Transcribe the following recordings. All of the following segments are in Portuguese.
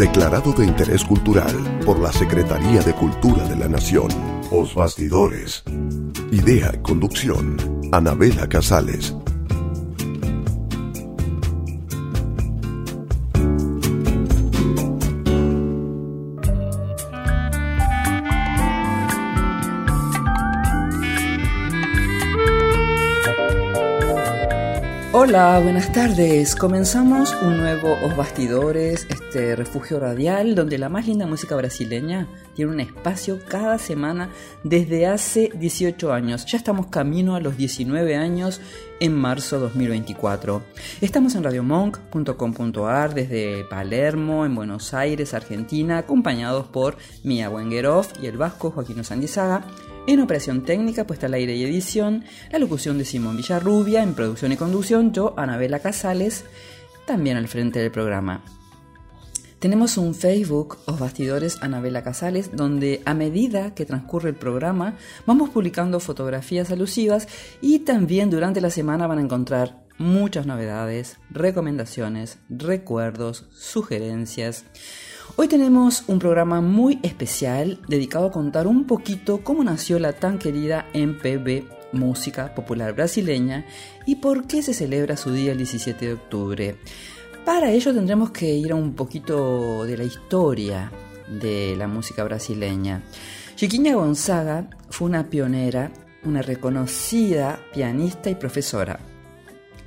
Declarado de interés cultural por la Secretaría de Cultura de la Nación. Os Bastidores. Idea conducción. Anabela Casales. Hola, buenas tardes. Comenzamos un nuevo Os Bastidores, este refugio radial donde la más linda música brasileña tiene un espacio cada semana desde hace 18 años. Ya estamos camino a los 19 años en marzo 2024. Estamos en radiomonk.com.ar desde Palermo, en Buenos Aires, Argentina, acompañados por Mia Wengeroff y el vasco Joaquín Sandizaga en operación técnica, puesta al aire y edición, la locución de Simón Villarrubia, en producción y conducción, yo, Anabela Casales, también al frente del programa. Tenemos un Facebook, Os Bastidores Anabela Casales, donde a medida que transcurre el programa vamos publicando fotografías alusivas y también durante la semana van a encontrar muchas novedades, recomendaciones, recuerdos, sugerencias. Hoy tenemos un programa muy especial dedicado a contar un poquito cómo nació la tan querida MPB, música popular brasileña, y por qué se celebra su día el 17 de octubre. Para ello tendremos que ir a un poquito de la historia de la música brasileña. Chiquinha Gonzaga fue una pionera, una reconocida pianista y profesora.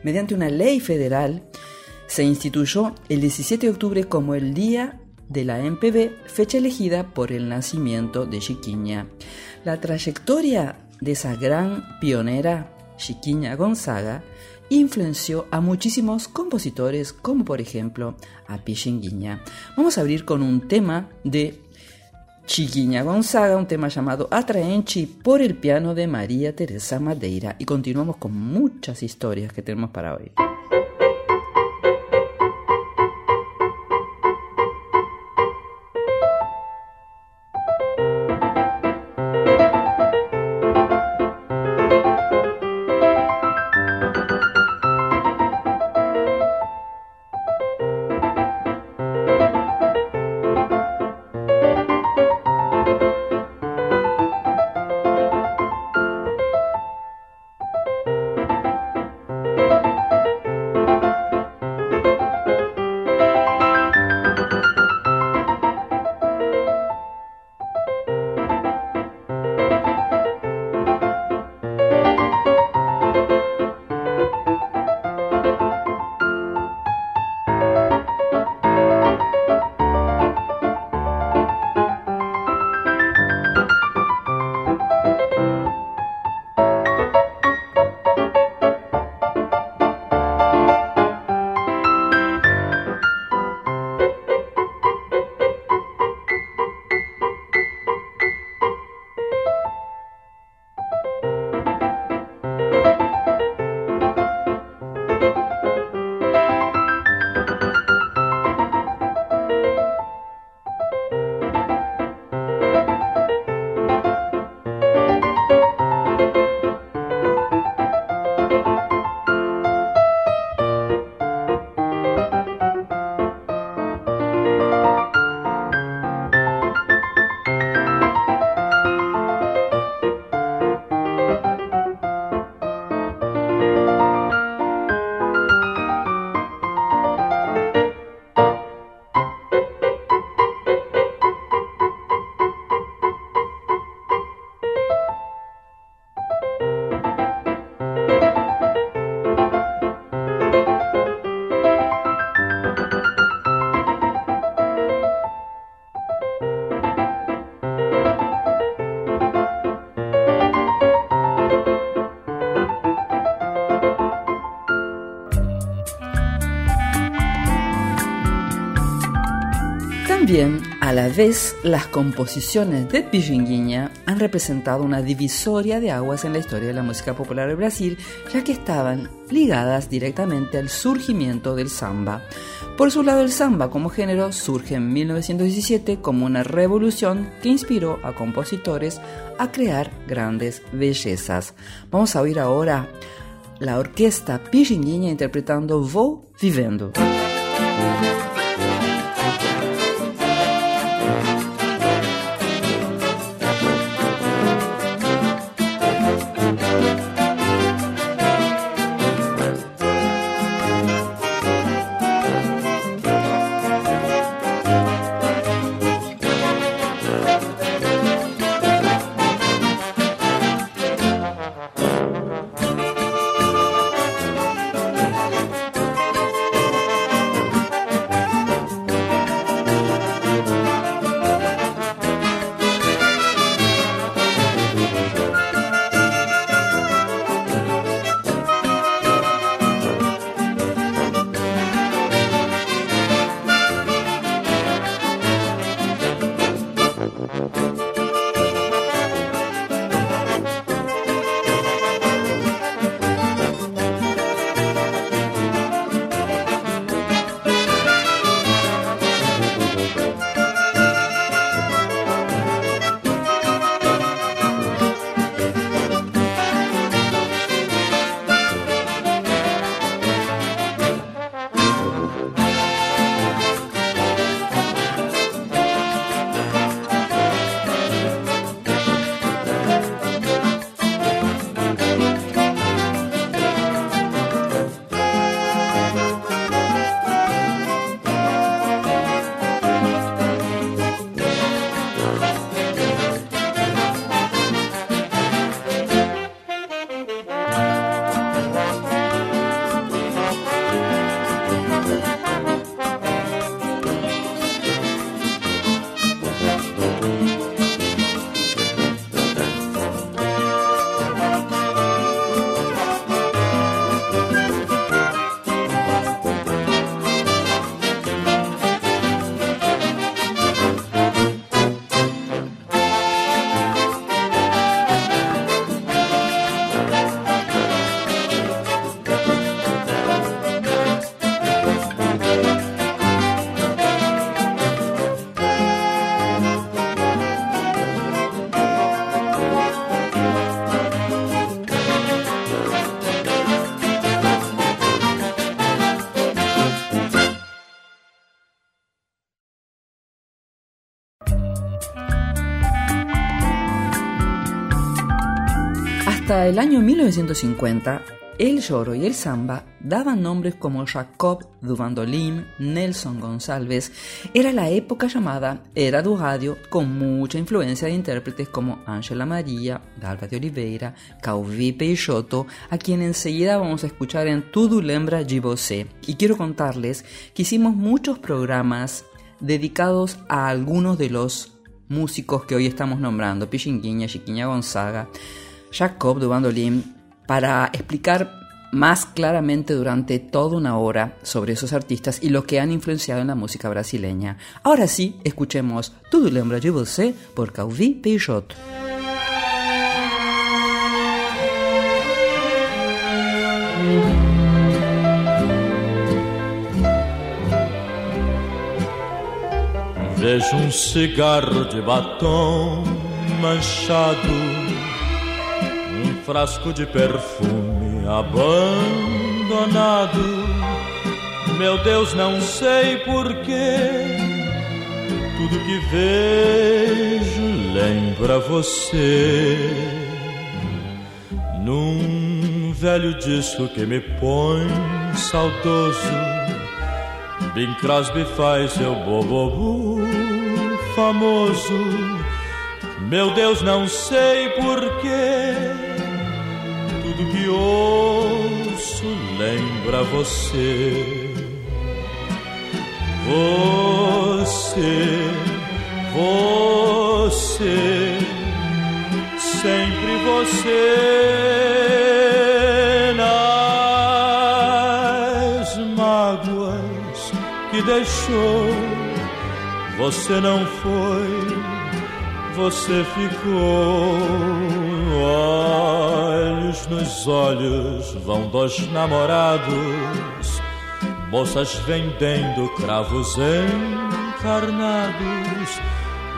Mediante una ley federal, se instituyó el 17 de octubre como el Día de la MPB, fecha elegida por el nacimiento de Chiquiña. La trayectoria de esa gran pionera, Chiquiña Gonzaga, influenció a muchísimos compositores, como por ejemplo a Pichinguinha. Vamos a abrir con un tema de Chiquiña Gonzaga, un tema llamado Atraenchi por el piano de María Teresa Madeira. Y continuamos con muchas historias que tenemos para hoy. Vez, las composiciones de Pichinguinha han representado una divisoria de aguas en la historia de la música popular de Brasil, ya que estaban ligadas directamente al surgimiento del samba. Por su lado, el samba como género surge en 1917 como una revolución que inspiró a compositores a crear grandes bellezas. Vamos a oír ahora la orquesta Pichinguinha interpretando Vou Vivendo. El año 1950, el lloro y el samba daban nombres como Jacob du Bandolim, Nelson González. Era la época llamada Era do Radio, con mucha influencia de intérpretes como Ángela María, Dalva de Oliveira, Cauvi Peixoto, a quien enseguida vamos a escuchar en Tudo Lembra de. Y quiero contarles que hicimos muchos programas dedicados a algunos de los músicos que hoy estamos nombrando, Pichinguinha, Chiquiña Gonzaga, Jacob de Bandolim para explicar más claramente durante toda una hora sobre esos artistas y lo que han influenciado en la música brasileña. Ahora sí, escuchemos Tudo lembra de você por Calvi Peixoto. Vejo um cigarro de batom manchado frasco de perfume abandonado. Meu Deus, não sei porquê. Tudo que vejo lembra você. Num velho disco que me põe saudoso. Bing Crosby faz seu bobobu famoso. Meu Deus, não sei porquê ouço lembra você. Você, você, sempre você nas mágoas que deixou. você não foi, você ficou. Olhos nos olhos vão dos namorados, moças vendendo cravos encarnados,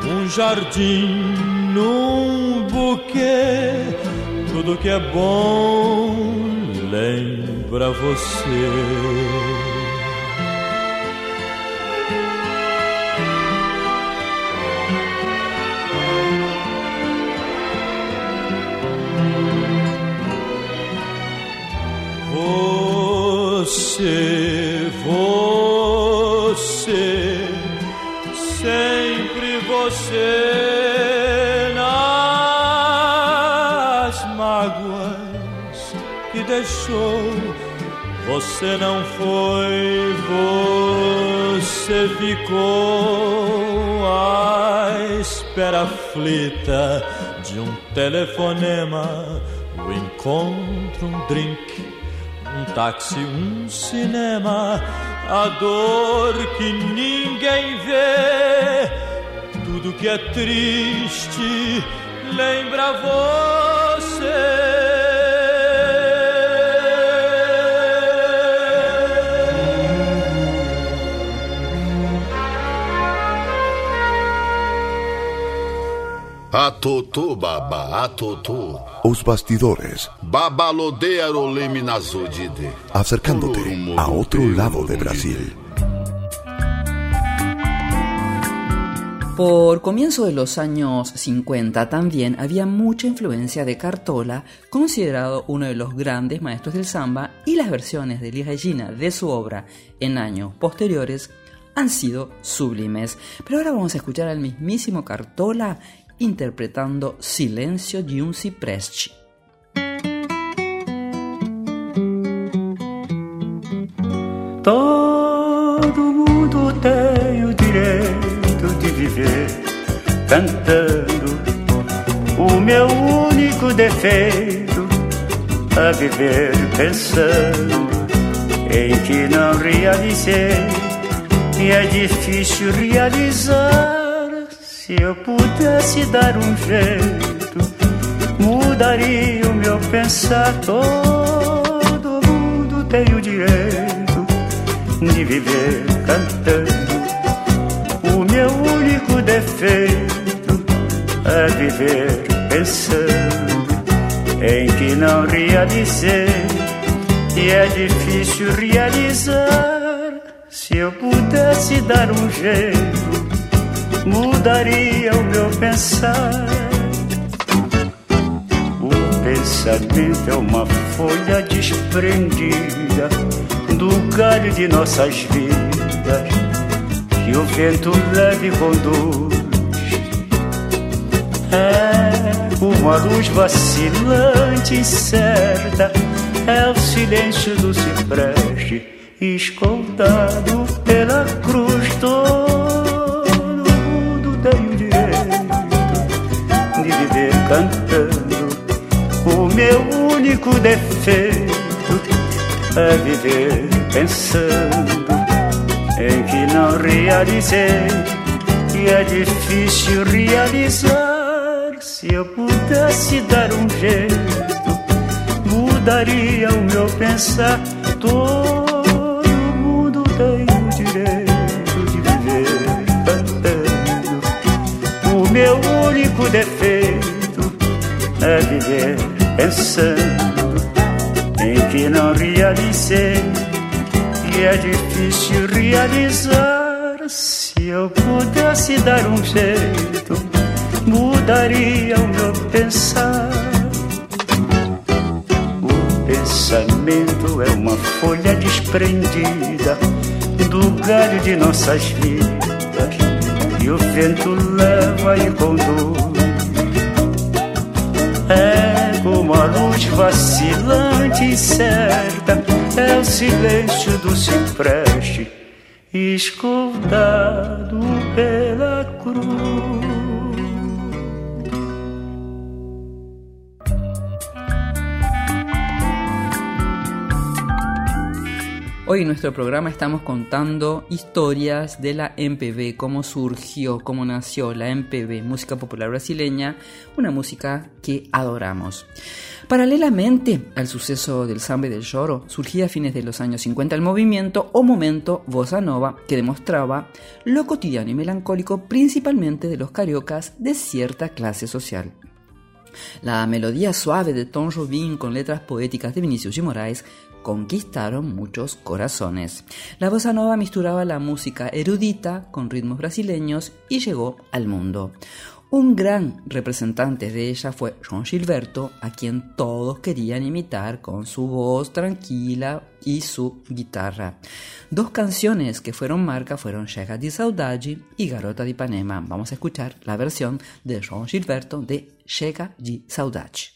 um jardim num buquê, tudo que é bom lembra você. Você, você, sempre você nas mágoas que deixou. Você não foi, você ficou à espera aflita de um telefonema, o encontro, um drink um táxi, um cinema, a dor que ninguém vê, tudo que é triste lembra você. Atoto baba, atoto. Os bastidores. Acercándote a otro lado de Brasil. Por comienzo de los años 50 también había mucha influencia de Cartola, considerado uno de los grandes maestros del samba, y las versiones de Elis Regina de su obra en años posteriores han sido sublimes. Pero ahora vamos a escuchar al mismísimo Cartola interpretando Silêncio de um cipreste. Todo mundo tem o direito de viver cantando. O meu único defeito é viver pensando em que não realizei e é difícil realizar. Se eu pudesse dar um jeito, mudaria o meu pensar. Todo mundo tem o direito de viver cantando. O meu único defeito é viver pensando em que não realizei. E é difícil realizar. Se eu pudesse dar um jeito mudaria o meu pensar. O pensamento é uma folha desprendida do galho de nossas vidas que o vento leve conduz. É uma luz vacilante, incerta, é o silêncio do cipreste, escoltado pela cruz toda cantando. O meu único defeito é viver pensando em que não realizei. E é difícil realizar. Se eu pudesse dar um jeito, mudaria o meu pensar. Todo mundo tem o direito de viver cantando. O meu único defeito a viver pensando em que não realizei e é difícil realizar. Se eu pudesse dar um jeito, mudaria o meu pensar. O pensamento é uma folha desprendida do galho de nossas vidas e o vento leva e conduz é como a luz vacilante e certa, é o silêncio do cipreste, escaldado pela cruz. Hoy en nuestro programa estamos contando historias de la MPB, cómo surgió, cómo nació la MPB, música popular brasileña, una música que adoramos. Paralelamente al suceso del samba del lloro, surgía a fines de los años 50 el movimiento o momento bossa nova que demostraba lo cotidiano y melancólico principalmente de los cariocas de cierta clase social. La melodía suave de Tom Jobim con letras poéticas de Vinicius y Moraes conquistaron muchos corazones. La bossa nova misturaba la música erudita con ritmos brasileños y llegó al mundo. Un gran representante de ella fue João Gilberto, a quien todos querían imitar con su voz tranquila y su guitarra. Dos canciones que fueron marca fueron Chega de Saudade y Garota de Ipanema. Vamos a escuchar la versión de João Gilberto de Chega de Saudade.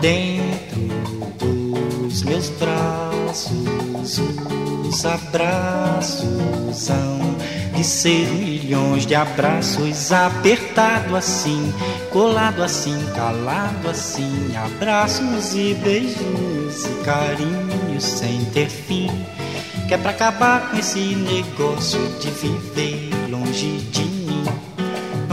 Dentro dos meus braços, os abraços hão de ser milhões de abraços apertado assim, colado assim, calado assim, abraços e beijos e carinhos sem ter fim. Que é pra acabar com esse negócio de viver longe de mim.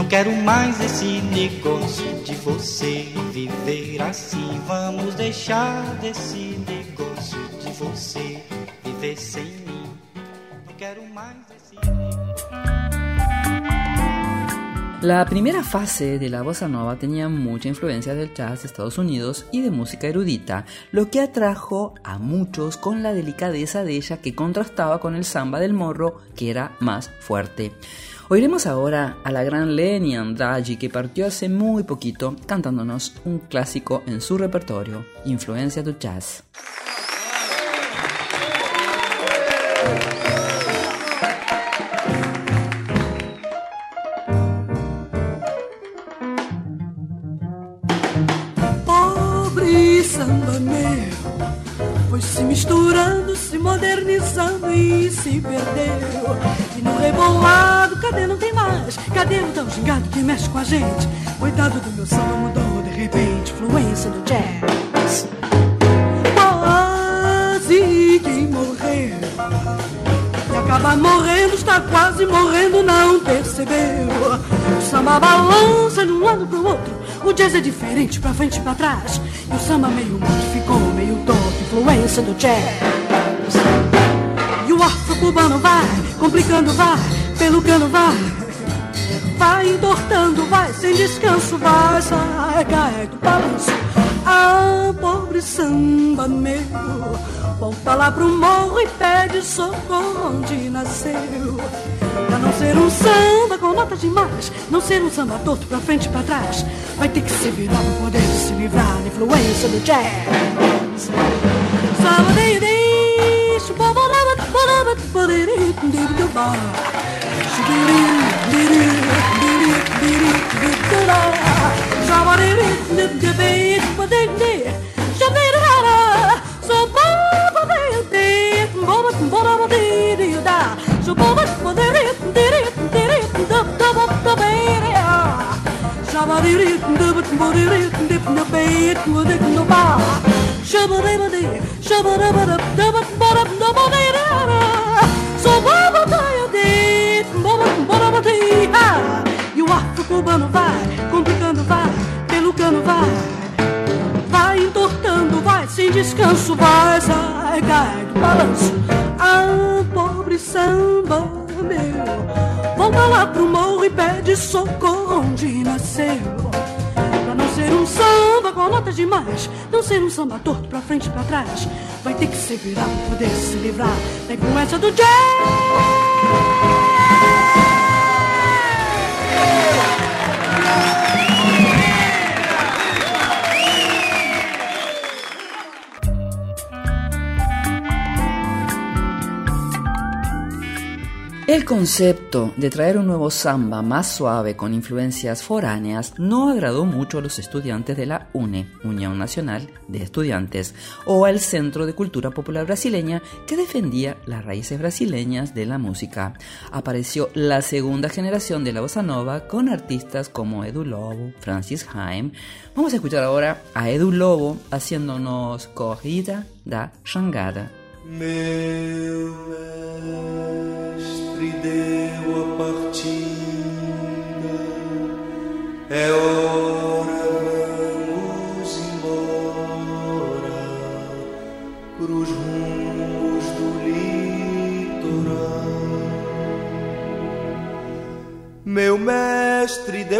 Quero mais esse negócio de você viver assim. Vamos deixar desse negócio de você viver sem mim. Não quero mais esse La primera fase de la bossa nova tenía mucha influencia del jazz de Estados Unidos y de música erudita, lo que atrajo a muchos con la delicadeza de ella que contrastaba con el samba del morro, que era más fuerte. Oiremos ahora a la gran Leni Andrade que partió hace muy poquito cantándonos un clásico en su repertorio, Influencia del Jazz. Se modernizando e se perdeu E no rebolado, cadê não tem mais? Cadê o tão gingado que mexe com a gente? Coitado do meu samba mudou de repente Influência do jazz Quase que morreu e acaba morrendo, está quase morrendo, não percebeu. O samba balança de um lado pro outro, o jazz é diferente, pra frente e pra trás. E o samba meio morto ficou meio torto, influência do jazz. O afro-cubano vai, complicando vai, pelo cano vai. Vai entortando, vai, sem descanso, vai, sai, cai do balanço. Ah, pobre samba meu, volta lá pro morro e pede socorro onde nasceu. Pra não ser um samba com notas demais, não ser um samba torto pra frente e pra trás, vai ter que se virar pra poder se livrar da influência do jazz. Samba de deixa, bobolaba, bolaba, Shabba-dabba-dee, dirdi dirdi dirdi ba. Shaba dirdi dirdi dirdi dirdi dirdi ba. Shaba dirdi dirdi dirdi dirdi dirdi ba. Shaba dirdi dirdi dirdi dirdi dirdi ba. Shaba dirdi dirdi dirdi dirdi dirdi ba. Shaba dirdi dirdi dirdi dirdi dirdi ba. Shaba dirdi dirdi dirdi dirdi dirdi ba. Shaba dirdi dirdi dirdi dirdi dirdi ba. Shaba dirdi dirdi dirdi dirdi dirdi ba. O arco cubano vai, complicando vai, pelo cano vai, vai entortando, vai sem descanso, vai, sai, cai do balanço. Ah, pobre samba meu, volta lá pro morro e pede socorro onde nasceu. Pra não ser um samba com notas demais, não ser um samba torto pra frente e pra trás, vai ter que se virar pra poder se livrar da influência do jazz. El concepto de traer un nuevo samba más suave con influencias foráneas no agradó mucho a los estudiantes de la UNE, Unión Nacional de Estudiantes, o al Centro de Cultura Popular Brasileña que defendía las raíces brasileñas de la música. Apareció la segunda generación de la bossa nova con artistas como Edu Lobo, Francis Haim. Vamos a escuchar ahora a Edu Lobo haciéndonos corrida da mestre deu a partida. É hora,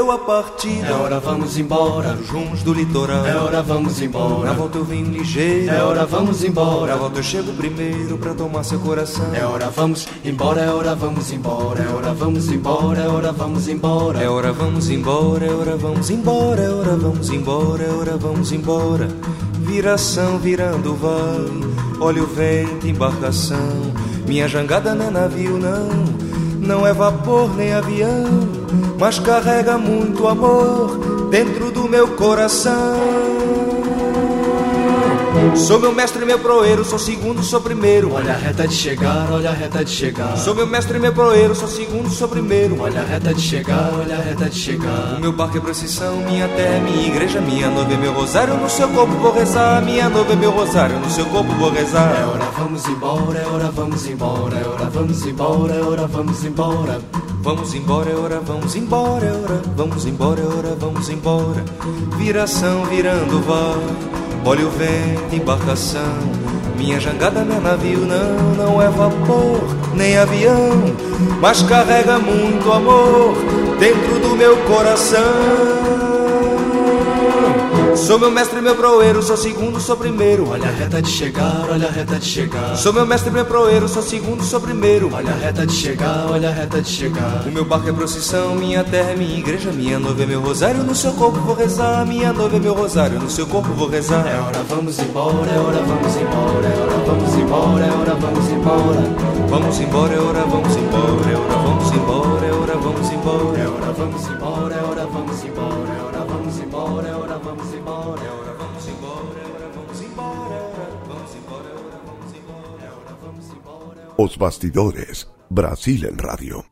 deu a partida. É hora, vamos embora. Os rumos do litoral. É hora, vamos Na embora. volta eu vim ligeiro. É hora, vamos Na embora. volta eu chego primeiro pra tomar seu coração. É hora, vamos embora. É hora, vamos embora. É hora, vamos embora. É hora, vamos embora. É hora, vamos embora, é hora, vamos embora, é hora, vamos embora, é hora, vamos embora. Viração virando vai, olha o vento, embarcação. Minha jangada não é navio, não, não é vapor nem avião, mas carrega muito amor dentro do meu coração. Sou meu mestre, meu proeiro, sou segundo, sou primeiro. Olha a reta de chegar, olha a reta de chegar. Sou meu mestre, meu proeiro, sou segundo, sou primeiro. Olha a reta de chegar, olha a reta de O chegar. meu barco é procissão, minha terra é minha igreja, minha noiva é meu rosário, no seu corpo vou rezar, minha noiva é meu rosário, no seu corpo vou É rezar. hora, vamos embora. É hora, vamos embora. É hora, vamos embora. É hora, vamos embora. Vamos embora, é hora, vamos embora, é hora, vamos embora, é hora, vamos embora. Viração virando vai, olha o vento, embarcação. Minha jangada não é navio, não, não é vapor, nem avião, mas carrega muito amor dentro do meu coração. Sou meu mestre, meu proeiro, sou segundo, sou primeiro. Olha a reta de chegar, olha a reta de chegar. Sou meu mestre, meu proeiro, sou segundo, sou primeiro. Olha a reta de chegar, olha a reta de chegar. O meu barco é procissão, minha terra é minha igreja, minha noiva é meu rosário, no seu corpo vou rezar, minha noiva é meu rosário, no seu corpo vou rezar. É hora, vamos embora, é hora, vamos embora, é hora, vamos embora, é hora, vamos embora. Vamos embora, é hora, vamos embora, é hora, vamos embora, Os Bastidores, Brasil en Radio.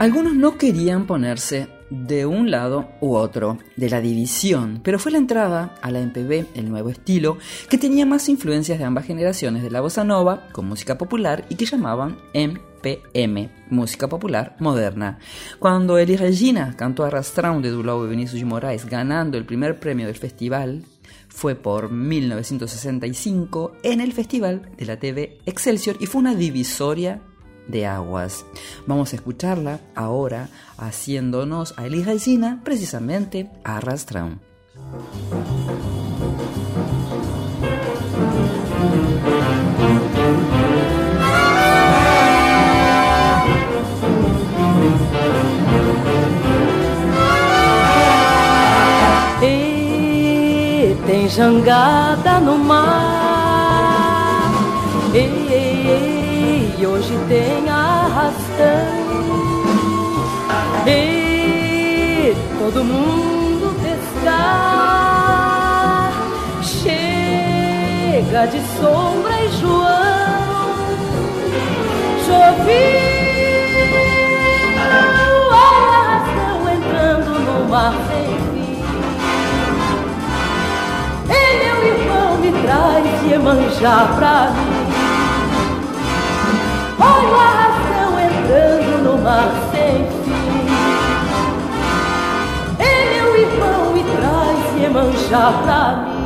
Algunos no querían ponerse de un lado u otro de la división, pero fue la entrada a la MPB, el nuevo estilo, que tenía más influencias de ambas generaciones de la bossa nova con música popular y que llamaban MPM, música popular moderna. Cuando Eli Regina cantó Arrastrão de Dulao y Vinicius de Moraes ganando el primer premio del festival, fue por 1965 en el Festival de la TV Excelsior y fue una divisoria de aguas. Vamos a escucharla ahora haciéndonos a Elis Regina precisamente a. tem jangada no mar. E, e, e hoje tem arrastão. E todo mundo pescar. Chega de sombra e João. Chovendo, arrastão entrando no mar Iemanjá pra mim. Olha a ração entrando no mar sem fim. É meu irmão e traz Iemanjá pra mim.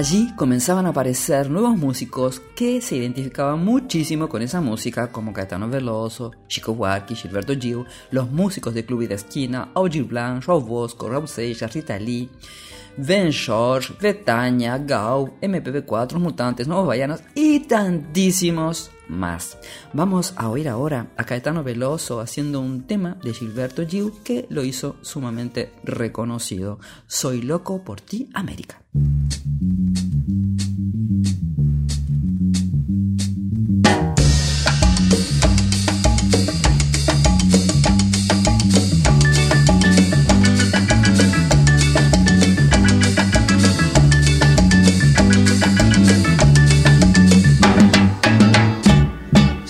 Allí comenzaban a aparecer nuevos músicos que se identificaban muchísimo con esa música, como Caetano Veloso, Chico Buarque, Gilberto Gil, los músicos de Club y de Esquina, Augir Blanc, João Bosco, Raul Seixas, Rita Lee, Ben George, Bretaña, Gau, MPB4, Mutantes, Nuevos Baianos y tantísimos más. Vamos a oír ahora a Caetano Veloso haciendo un tema de Gilberto Gil que lo hizo sumamente reconocido. Soy loco por ti, América.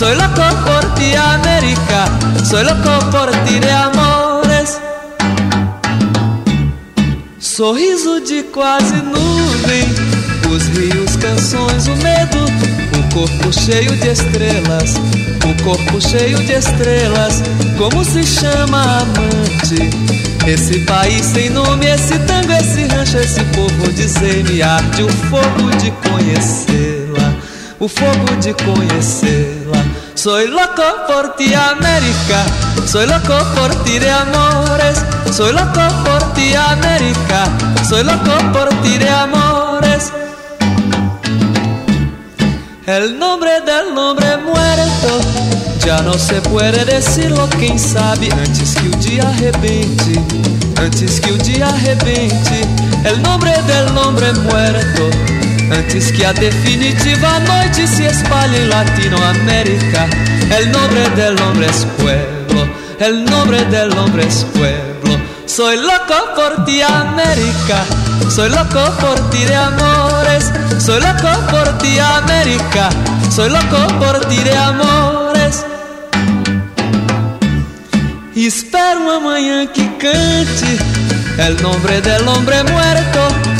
Soy loco por ti, América. Soy loco por ti de amores. Sorriso de quase nuvem, os rios, canções, o medo, o corpo cheio de estrelas, o corpo cheio de estrelas. Como se chama amante? Esse país sem nome, esse tango, esse rancho, esse povo, dizer-me arde o fogo de conhecê-la, o fogo de conhecê-la. Soy loco por ti, América. Soy loco por ti de amores. Soy loco por ti, América. Soy loco por ti de amores. El nombre del hombre muerto já não se puede decirlo, quem sabe antes que o dia arrebente, antes que o dia arrebente. El nombre del hombre muerto, antes que a definitiva noite se espalhe em Latinoamérica. El nombre del hombre es pueblo, el nombre del hombre es pueblo. Soy loco por ti, América. Soy loco por ti de amores. Soy loco por ti, América. Soy loco por ti de amores. Espero uma manhã que cante El nombre del hombre muerto.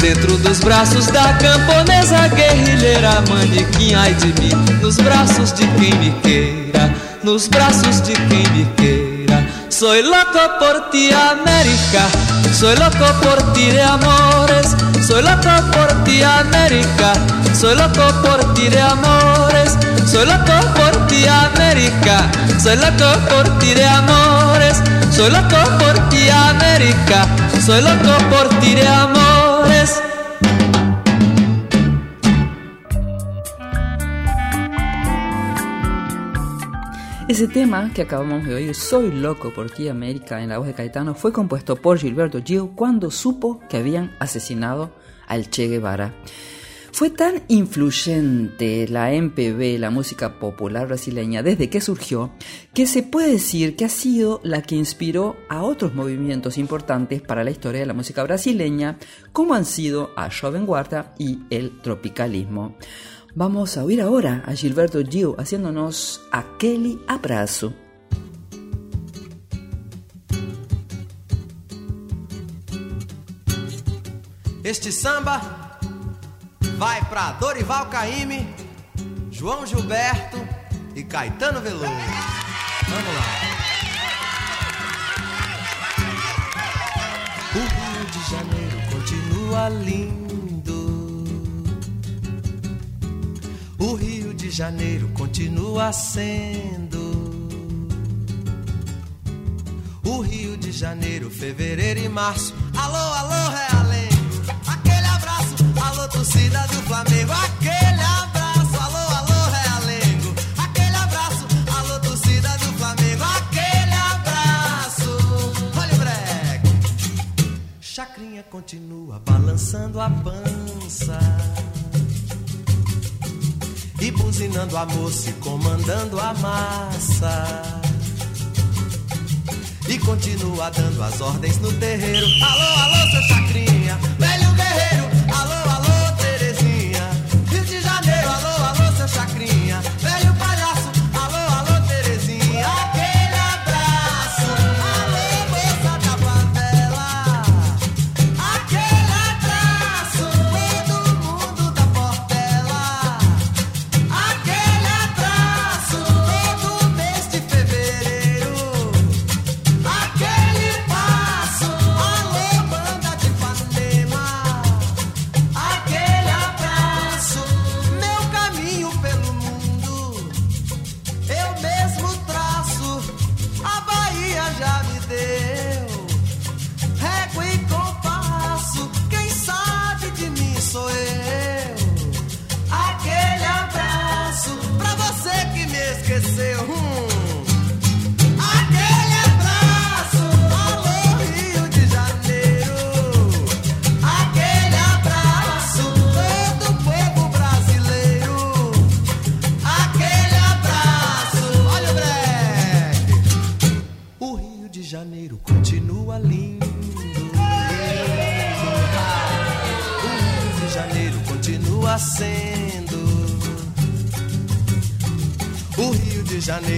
Dentro dos braços da camponesa guerrilheira Manequim, ai de mim. Nos braços de quem me queira Nos braços de quem me queira. Soy loco por ti, América. Soy loco por ti de amores. Soy loco por ti, América. Soy loco por ti de amores. Soy loco por ti, América. Soy loco por ti de amores. Soy loco por ti, América. Soy loco por ti de amores Ese tema que acabamos de oír, Soy loco por ti América, en la voz de Caetano, fue compuesto por Gilberto Gil cuando supo que habían asesinado al Che Guevara. Fue tan influyente la MPB, la música popular brasileña, desde que surgió, que se puede decir que ha sido la que inspiró a otros movimientos importantes para la historia de la música brasileña, como han sido a Jovem Guarda y el tropicalismo. Vamos a oír ahora a Gilberto Gil haciéndonos aquele abraço. Este samba vai para Dorival Caymmi, João Gilberto e Caetano Veloso. Vamos lá. O Rio de Janeiro continua lindo. O Rio de Janeiro continua sendo. O Rio de Janeiro, fevereiro e março. Alô, alô, Realengo. Aquele abraço, alô, torcida do Flamengo. Aquele abraço, alô, alô, Realengo. Aquele abraço, alô, torcida do Flamengo. Aquele abraço. Olha o breque. Chacrinha continua balançando a pança. E buzinando a moça comandando a massa. E continua dando as ordens no terreiro. Alô, alô, seu chacrinha, velho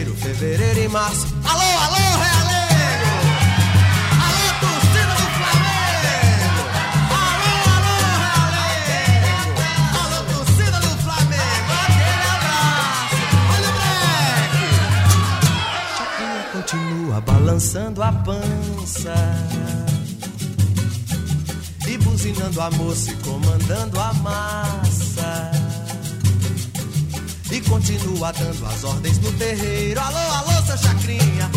Janeiro, fevereiro e março. Alô, alô, Realengo! Alô, torcida do Flamengo! Alô, alô, Realengo! Alô, torcida do Flamengo! Aquele abraço! Olha o breque! Continua balançando a pança. E buzinando a moça e comandando a massa. Continua dando as ordens no terreiro. Alô, alô, seu chacrinha,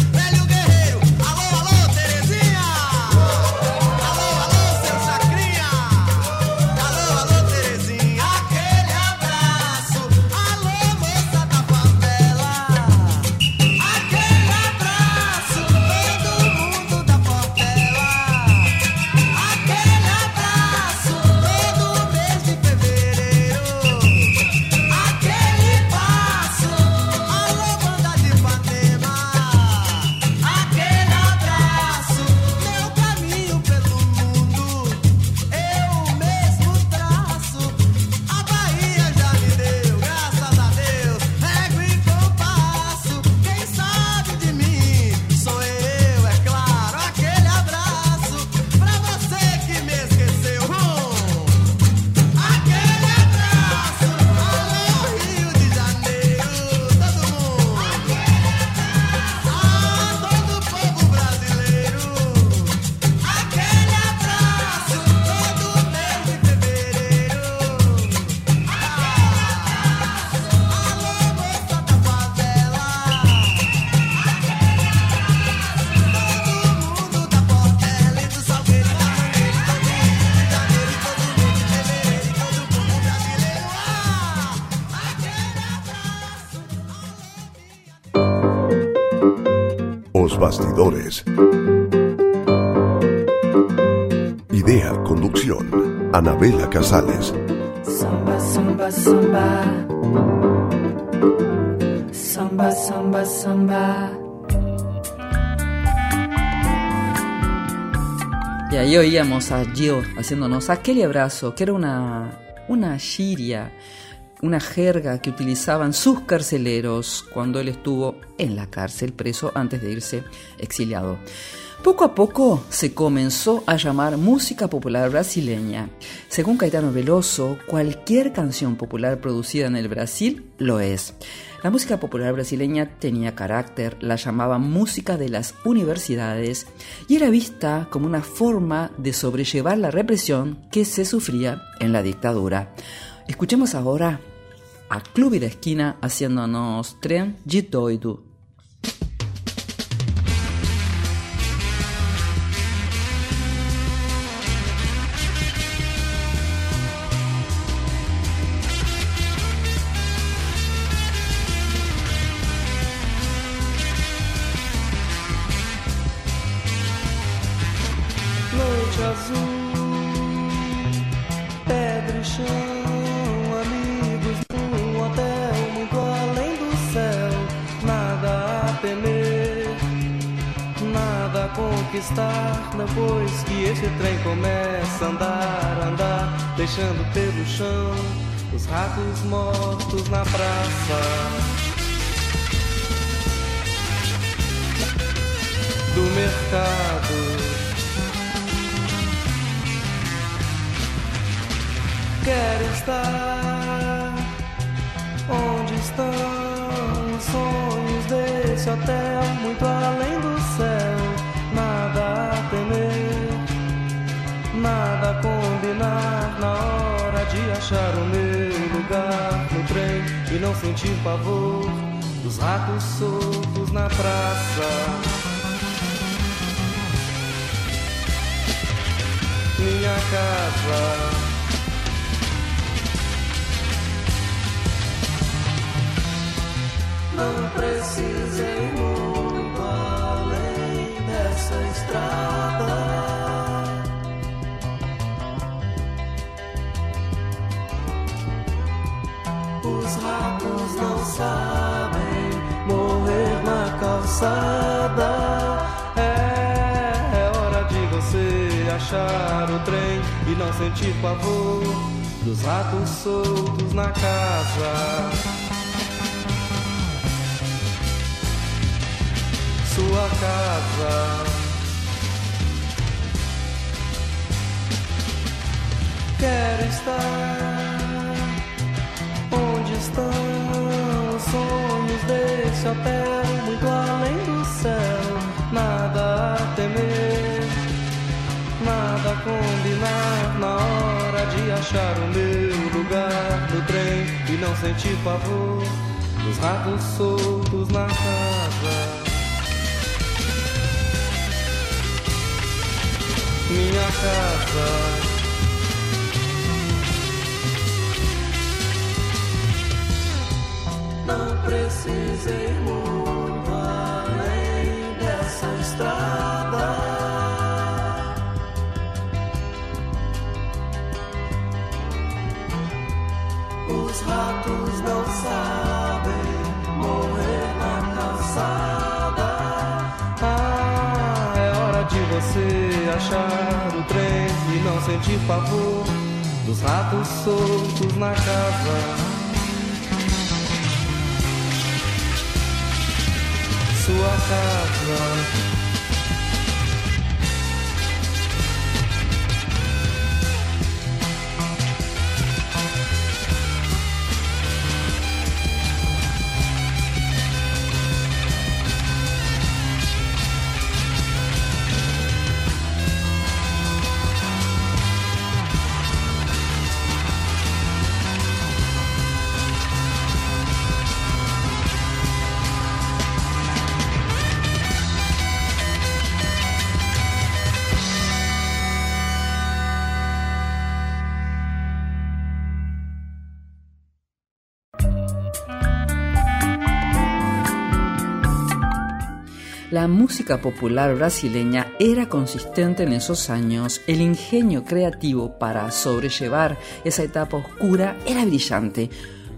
Bastidores. Idea, conducción, Anabela Casales. Samba, samba, samba. Samba, samba, samba. Y ahí oíamos a Gio haciéndonos aquel abrazo, que era una, una giria, una jerga que utilizaban sus carceleros cuando él estuvo en la cárcel preso antes de irse exiliado. Poco a poco se comenzó a llamar música popular brasileña. Según Caetano Veloso, cualquier canción popular producida en el Brasil lo es. La música popular brasileña tenía carácter, la llamaban música de las universidades y era vista como una forma de sobrellevar la represión que se sufría en la dictadura. Escuchemos ahora a Club y da Esquina haciéndonos tren de doido. Conquistar. Depois que esse trem começa a andar, andar, deixando pelo chão os ratos mortos na praça. Do mercado. Quero estar onde estão os sonhos desse hotel, muito além do céu. Nada combinar na hora de achar o meu lugar no trem e não sentir pavor dos ratos soltos na praça. Minha casa. Não precisei muito estrada. Os ratos não sabem morrer na calçada. É, é hora de você achar o trem e não sentir pavor dos ratos soltos na casa. Sua casa. Quero estar onde estão os sonhos desse hotel, muito além do céu. Nada a temer, nada a combinar na hora de achar o meu lugar no trem e não sentir pavor dos ratos soltos na casa. Minha casa. Não precisei muito além dessa estrada. Os ratos não sabem morrer na calçada. Ah, é hora de você achar o trem e não sentir pavor dos ratos soltos na casa. Sua casa. La música popular brasileña era consistente en esos años, el ingenio creativo para sobrellevar esa etapa oscura era brillante.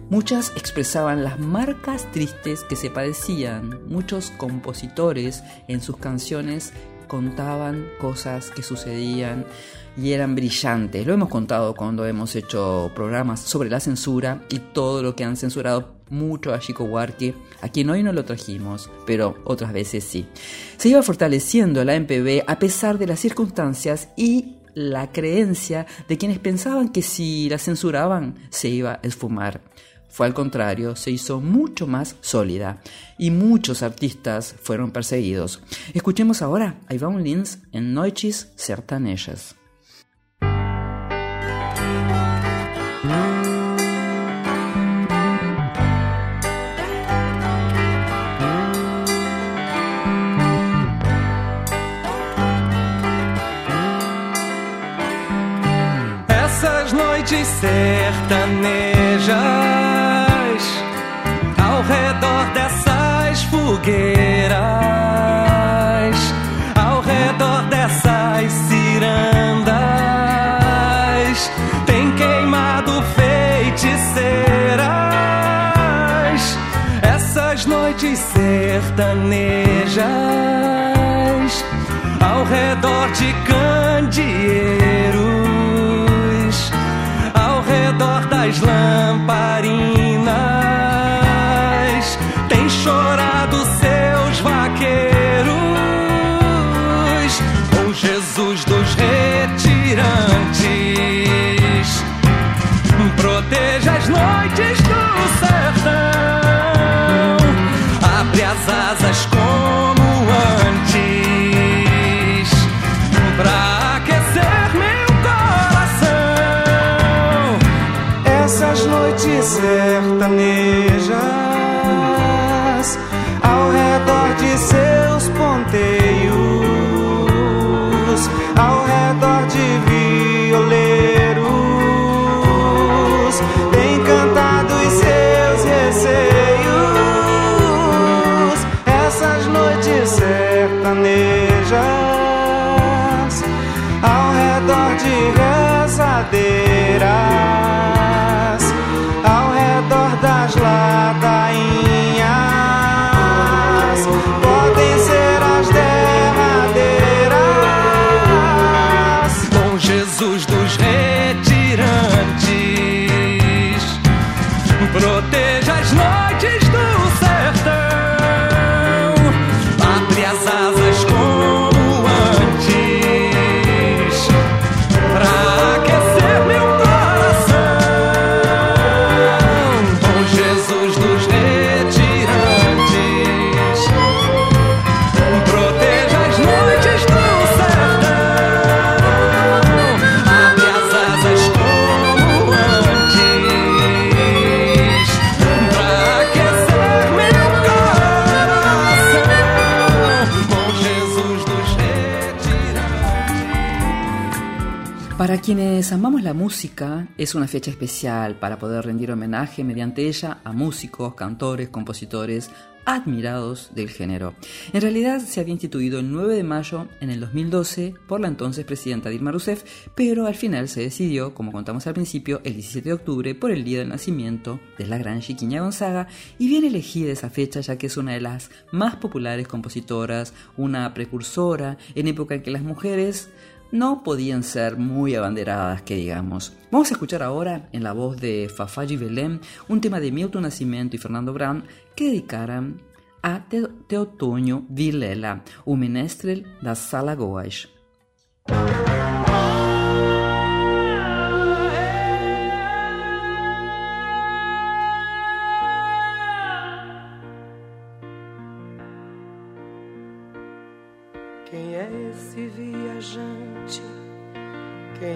Muchas expresaban las marcas tristes que se padecían, muchos compositores en sus canciones contaban cosas que sucedían y eran brillantes. Lo hemos contado cuando hemos hecho programas sobre la censura y todo lo que han censurado mucho a Chico Huarque, a quien hoy no lo trajimos, pero otras veces sí. Se iba fortaleciendo la MPB a pesar de las circunstancias y la creencia de quienes pensaban que si la censuraban se iba a esfumar. Fue al contrario, se hizo mucho más sólida y muchos artistas fueron perseguidos. Escuchemos ahora a Iván Lins en Noites Sertanejas. Noites sertanejas ao redor dessas fogueiras, ao redor dessas cirandas, tem queimado feiticeiras. Essas noites sertanejas ao redor de candeeiros, das lamparinas, tem chorado seus vaqueiros, com Jesus dos retirantes, proteja as noites do sertão, abre as asas noites quienes amamos la música, es una fecha especial para poder rendir homenaje mediante ella a músicos, cantores, compositores admirados del género. En realidad se había instituido el 9 de mayo en el 2012 por la entonces presidenta Dilma Rousseff, pero al final se decidió, como contamos al principio, el 17 de octubre por el día del nacimiento de la gran Chiquiña Gonzaga y bien elegida esa fecha ya que es una de las más populares compositoras, una precursora en época en que las mujeres no podían ser muy abanderadas, que digamos. Vamos a escuchar ahora, en la voz de Fafaji Belém, un tema de Milton Nascimento y Fernando Brown que dedicaram a Te- Teotonio Vilela, o menestrel das Alagoas.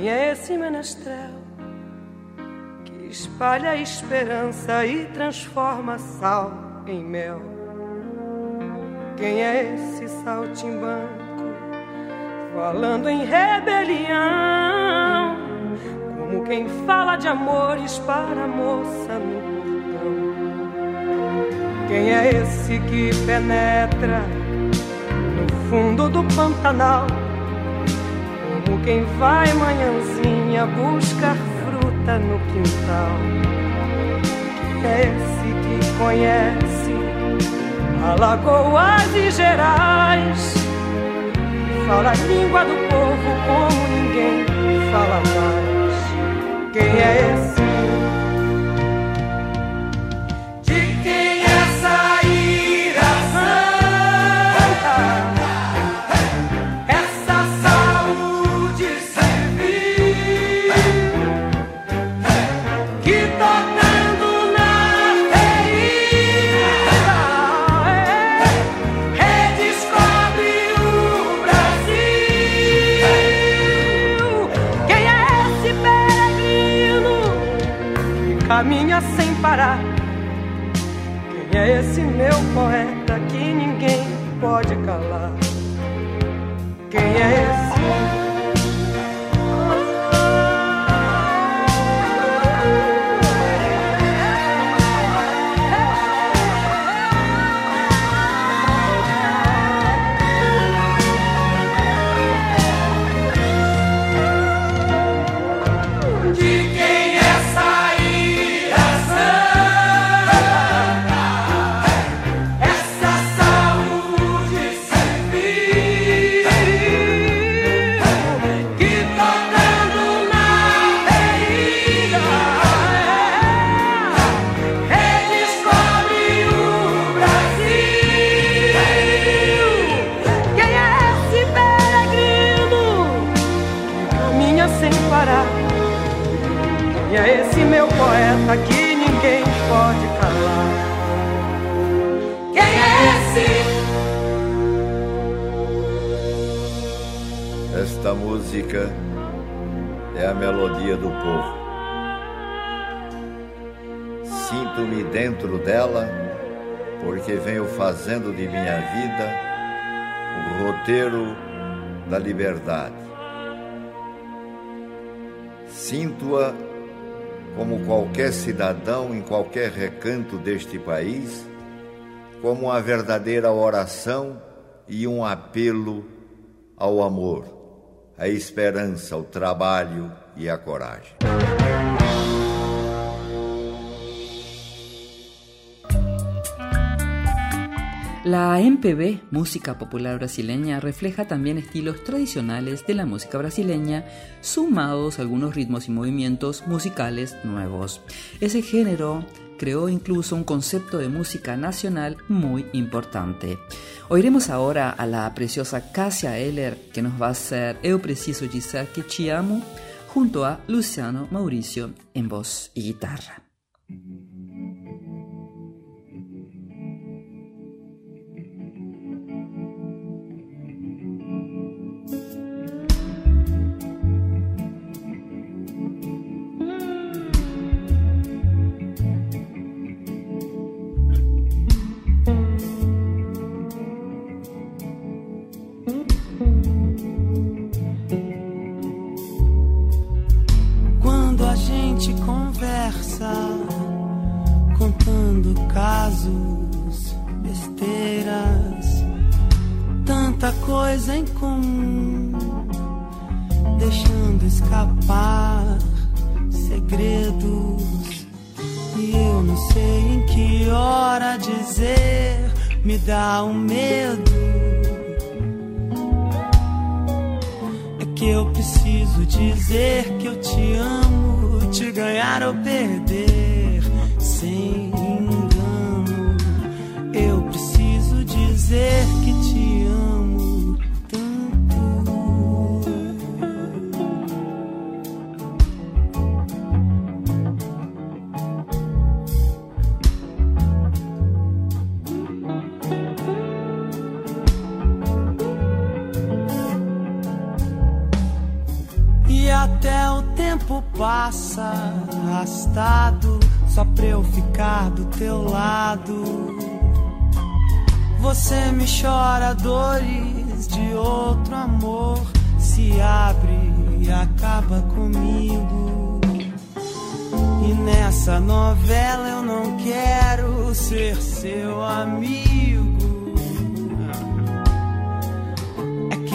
É esse menestrel que espalha a esperança e transforma sal em mel? Quem é esse saltimbanco falando em rebelião? Como quem fala de amores para a moça no portão? Quem é esse que penetra fundo do Pantanal. Quem vai manhãzinha buscar fruta no quintal. Esse que conhece Alagoas e Gerais. Fala a língua do povo como ninguém fala mais. Quem é esse? Meu poeta parar? Quem é esse meu poeta que ninguém pode calar? Quem é esse? Esta música é a melodia do povo. Sinto-me dentro dela porque venho fazendo de minha vida o roteiro da liberdade. Sinto-a como qualquer cidadão em qualquer recanto deste país, como uma verdadeira oração e um apelo ao amor, à esperança, ao trabalho e à coragem. La MPB, música popular brasileña, refleja también estilos tradicionales de la música brasileña, sumados a algunos ritmos y movimientos musicales nuevos. Ese género creó incluso un concepto de música nacional muy importante. Oiremos ahora a la preciosa Cassia Eller que nos va a hacer Eu Preciso Dizer Que Te Amo junto a Luciano Mauricio en voz y guitarra. Contando casos, besteiras, tanta coisa em comum, deixando escapar segredos. E eu não sei em que hora dizer, me dá um medo. É que eu preciso dizer que eu te amo, te ganhar ou perder, sem engano. Eu preciso dizer que te amo passa arrastado só pra eu ficar do teu lado. Você me chora dores de outro amor, se abre e acaba comigo. E nessa novela eu não quero ser seu amigo.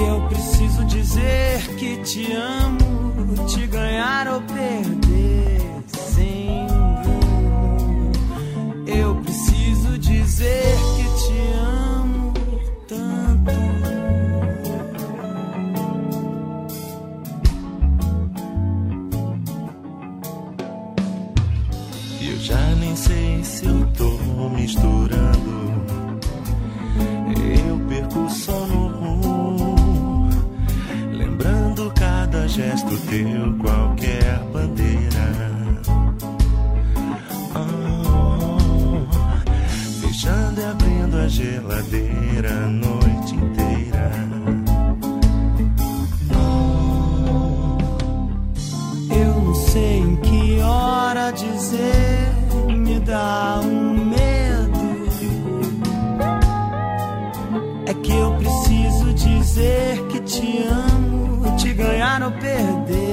eu preciso dizer que te amo, te ganhar ou perder sem engano. Eu preciso dizer que te amo tanto. Eu já nem sei se eu tô misturando. Eu perco o sono gesto teu, qualquer bandeira. Oh, fechando e abrindo a geladeira a noite inteira. Eu não sei em que hora dizer, me dá um medo. É que eu preciso dizer que te amo, ganhar ou perder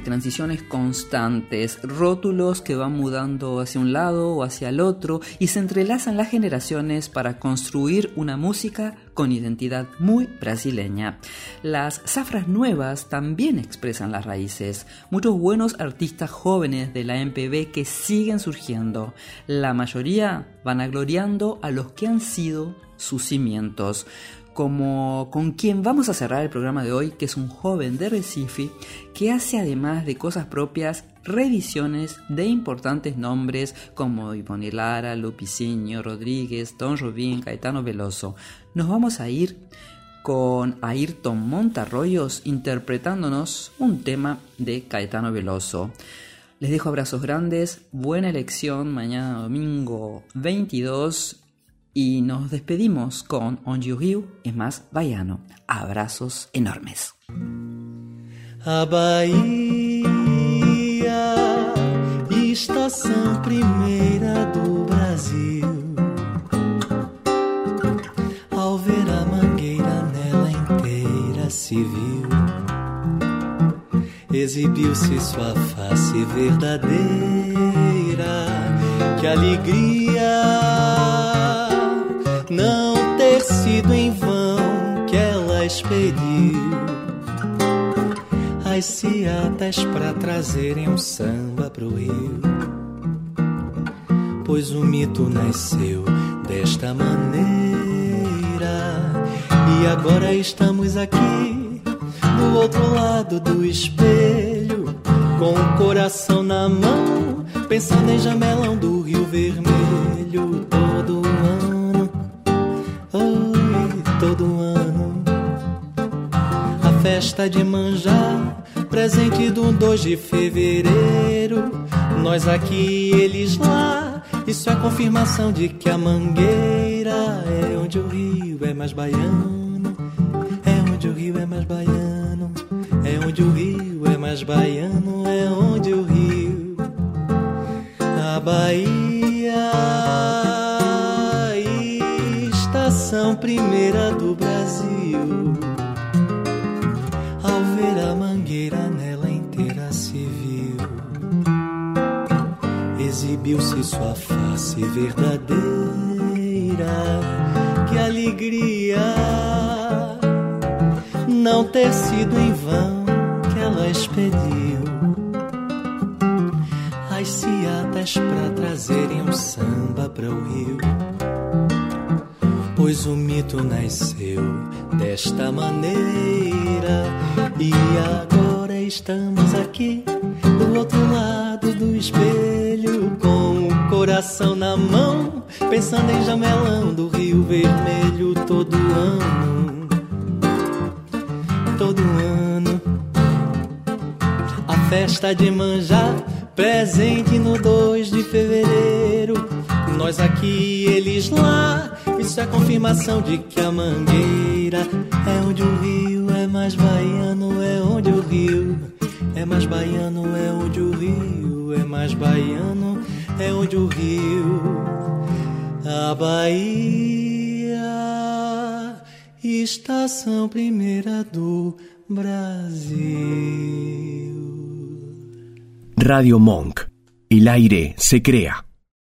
transiciones constantes, rótulos que van mudando hacia un lado o hacia el otro y se entrelazan las generaciones para construir una música con identidad muy brasileña. Las zafras nuevas también expresan las raíces, muchos buenos artistas jóvenes de la MPB que siguen surgiendo, la mayoría van agloriando a los que han sido sus cimientos como con quien vamos a cerrar el programa de hoy, que es un joven de Recife que hace además de cosas propias revisiones de importantes nombres como Ivonne Lara, Lupicinho, Rodríguez, Don Robin, Caetano Veloso. Nos vamos a ir con Ayrton Montarroyos interpretándonos un tema de Caetano Veloso. Les dejo abrazos grandes, buena elección mañana domingo 22 y nos despedimos con On You es más baiano. Abrazos enormes. A Bahia, estação primeira do Brasil. Ao ver a mangueira nela inteira se viu. Exibiu-se sua face verdadeira. Que alegria! Não ter sido em vão que ela expediu as ciatas para trazerem um samba pro Rio. Pois o mito nasceu desta maneira. E agora estamos aqui do outro lado do espelho com o coração na mão pensando em jamelão do Rio Vermelho todo ano Oi, todo ano. A festa de manjar Presente do 2 de fevereiro. Nós aqui, eles lá. Isso é confirmação de que a mangueira É onde o rio é mais baiano. É onde o rio é mais baiano. É onde o rio é mais baiano. É onde o rio A Bahia primeira do Brasil. Ao ver a mangueira nela inteira se viu, exibiu-se sua face verdadeira. Que alegria não ter sido em vão que ela expediu as ciatas pra trazerem um samba para o rio pois o mito nasceu desta maneira e agora estamos aqui do outro lado do espelho com o coração na mão pensando em jamelão do Rio Vermelho todo ano. Todo ano. A festa de manjar, presente no 2 de fevereiro. Nós aqui, eles lá. Isso é confirmação de que a mangueira é onde o rio é mais baiano, é onde o rio é mais baiano, é onde o rio é mais baiano, é onde o rio, a Bahia, estação primeira do Brasil. Radio Monk. El aire se crea.